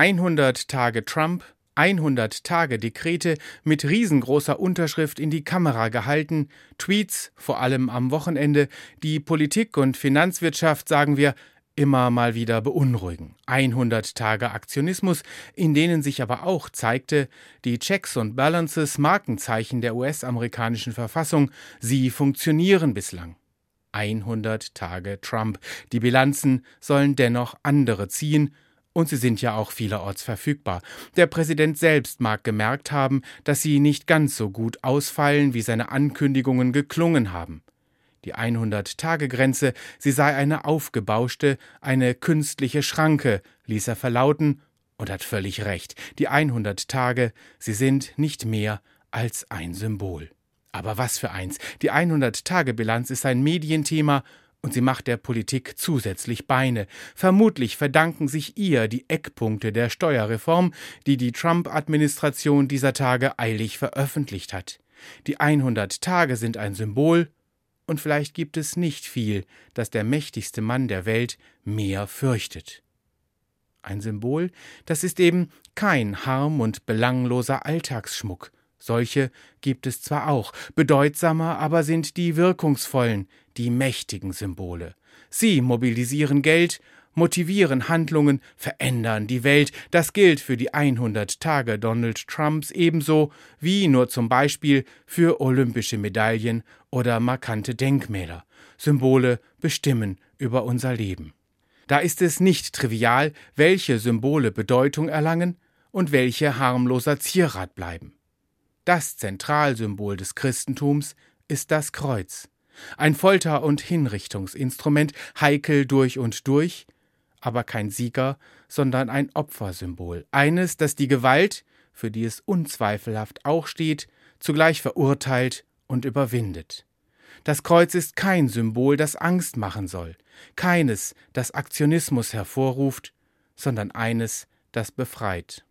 100 Tage Trump, 100 Tage Dekrete mit riesengroßer Unterschrift in die Kamera gehalten, Tweets, vor allem am Wochenende, die Politik und Finanzwirtschaft, sagen wir, immer mal wieder beunruhigen. 100 Tage Aktionismus, in denen sich aber auch zeigte, die Checks und Balances, Markenzeichen der US-amerikanischen Verfassung, sie funktionieren bislang. 100 Tage Trump. Die Bilanzen sollen dennoch andere ziehen, und sie sind ja auch vielerorts verfügbar. Der Präsident selbst mag gemerkt haben, dass sie nicht ganz so gut ausfallen, wie seine Ankündigungen geklungen haben. Die 100-Tage-Grenze, sie sei eine aufgebauschte, eine künstliche Schranke, ließ er verlauten und hat völlig recht. Die 100 Tage, sie sind nicht mehr als ein Symbol. Aber was für eins. Die 100-Tage-Bilanz ist ein Medienthema und sie macht der Politik zusätzlich Beine. Vermutlich verdanken sich ihr die Eckpunkte der Steuerreform, die die Trump-Administration dieser Tage eilig veröffentlicht hat. Die 100 Tage sind ein Symbol, und vielleicht gibt es nicht viel, das der mächtigste Mann der Welt mehr fürchtet. Ein Symbol, das ist eben kein harm und belangloser Alltagsschmuck, solche gibt es zwar auch, bedeutsamer aber sind die wirkungsvollen, die mächtigen Symbole. Sie mobilisieren Geld, motivieren Handlungen, verändern die Welt. Das gilt für die 100 Tage Donald Trumps ebenso wie nur zum Beispiel für olympische Medaillen oder markante Denkmäler. Symbole bestimmen über unser Leben. Da ist es nicht trivial, welche Symbole Bedeutung erlangen und welche harmloser Zierat bleiben. Das Zentralsymbol des Christentums ist das Kreuz, ein Folter- und Hinrichtungsinstrument, heikel durch und durch, aber kein Sieger, sondern ein Opfersymbol, eines, das die Gewalt, für die es unzweifelhaft auch steht, zugleich verurteilt und überwindet. Das Kreuz ist kein Symbol, das Angst machen soll, keines, das Aktionismus hervorruft, sondern eines, das befreit.